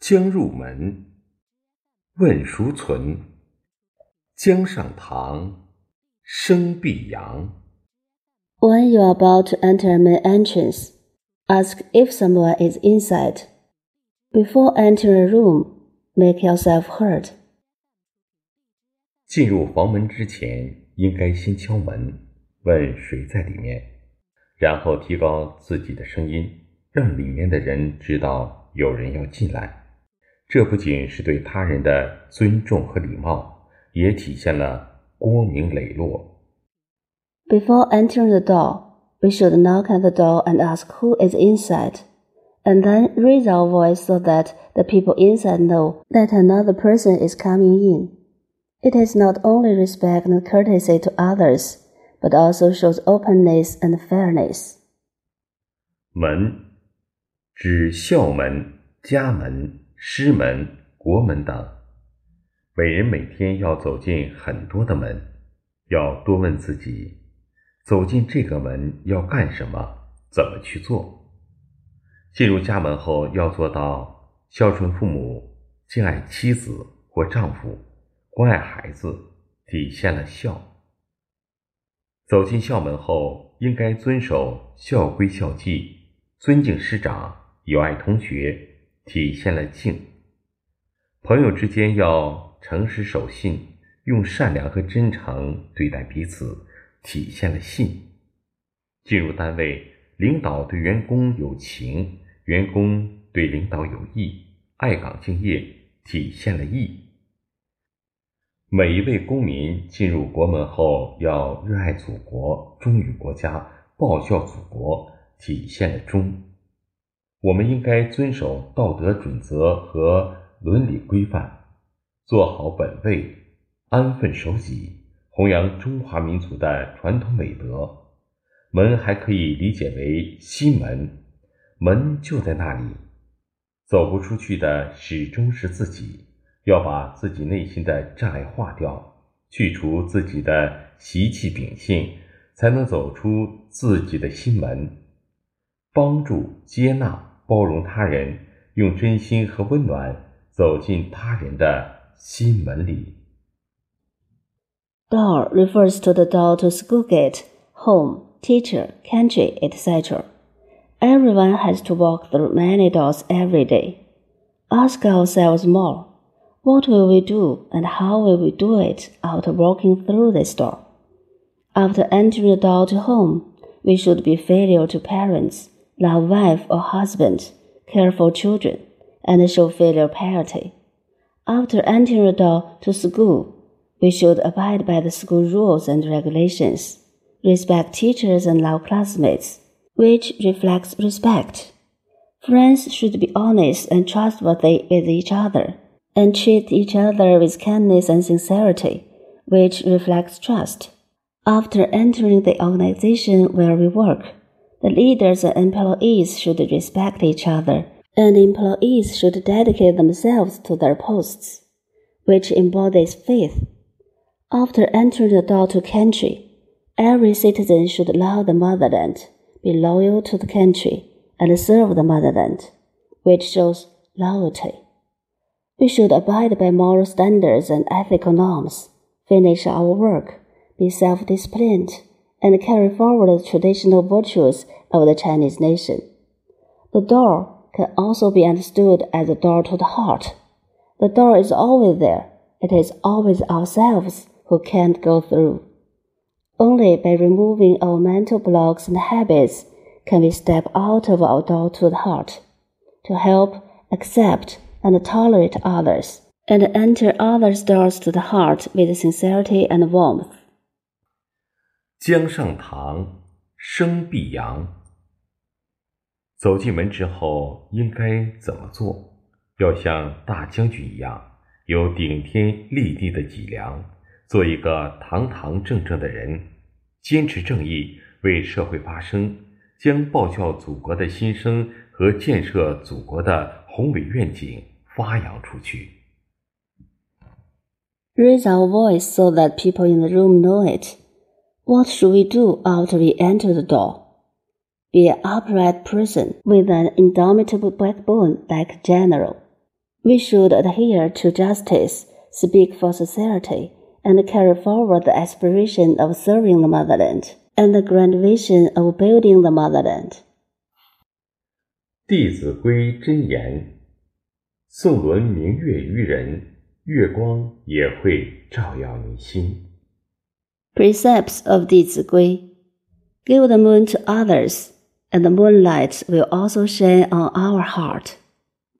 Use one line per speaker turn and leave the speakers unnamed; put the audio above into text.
将入门，问孰存？将上堂，声必扬。
When you are about to enter a main entrance, ask if someone is inside. Before entering a room, make yourself heard.
进入房门之前，应该先敲门，问谁在里面，然后提高自己的声音，让里面的人知道有人要进来。这不仅是对他人的尊重和礼貌，也体现了光明磊落。
Before entering the door, we should knock at the door and ask who is inside, and then raise our voice so that the people inside know that another person is coming in. It is not only respect and courtesy to others, but also shows openness and fairness.
门，指校门、家门。师门、国门等，每人每天要走进很多的门，要多问自己：走进这个门要干什么？怎么去做？进入家门后要做到孝顺父母、敬爱妻子或丈夫、关爱孩子，体现了孝。走进校门后应该遵守校规校纪，尊敬师长，友爱同学。体现了敬。朋友之间要诚实守信，用善良和真诚对待彼此，体现了信。进入单位，领导对员工有情，员工对领导有义，爱岗敬业，体现了义。每一位公民进入国门后，要热爱祖国，忠于国家，报效祖国，体现了忠。我们应该遵守道德准则和伦理规范，做好本位，安分守己，弘扬中华民族的传统美德。门还可以理解为心门，门就在那里，走不出去的始终是自己。要把自己内心的障碍化掉，去除自己的习气秉性，才能走出自己的心门，帮助接纳。包容他人，用真心和温暖走进他人的心门里。
Door refers to the door to school gate, home, teacher, country, etc. Everyone has to walk through many doors every day. Ask ourselves more. What will we do and how will we do it after walking through this door? After entering the door to home, we should be filial to parents love wife or husband, care for children, and show filial piety. After entering the door to school, we should abide by the school rules and regulations, respect teachers and love classmates, which reflects respect. Friends should be honest and trustworthy with each other, and treat each other with kindness and sincerity, which reflects trust. After entering the organization where we work, the leaders and employees should respect each other, and employees should dedicate themselves to their posts, which embodies faith. After entering the door to country, every citizen should love the motherland, be loyal to the country, and serve the motherland, which shows loyalty. We should abide by moral standards and ethical norms, finish our work, be self disciplined, and carry forward the traditional virtues of the Chinese nation. The door can also be understood as a door to the heart. The door is always there. It is always ourselves who can't go through. Only by removing our mental blocks and habits can we step out of our door to the heart, to help, accept, and tolerate others, and enter others' doors to the heart with sincerity and warmth.
江上堂，生必扬。走进门之后应该怎么做？要像大将军一样，有顶天立地的脊梁，做一个堂堂正正的人，坚持正义，为社会发声，将报效祖国的心声和建设祖国的宏伟愿景发扬出去。
Raise our voice so that people in the room know it. What should we do after we enter the door? Be an upright person with an indomitable backbone like a general. We should adhere to justice, speak for society, and carry forward the aspiration of serving the motherland and the grand vision of building the motherland.
《弟子规》真言：送轮明月于人，月光也会照耀你心。
precepts of the Zigui. Give the moon to others, and the moonlight will also shine on our heart.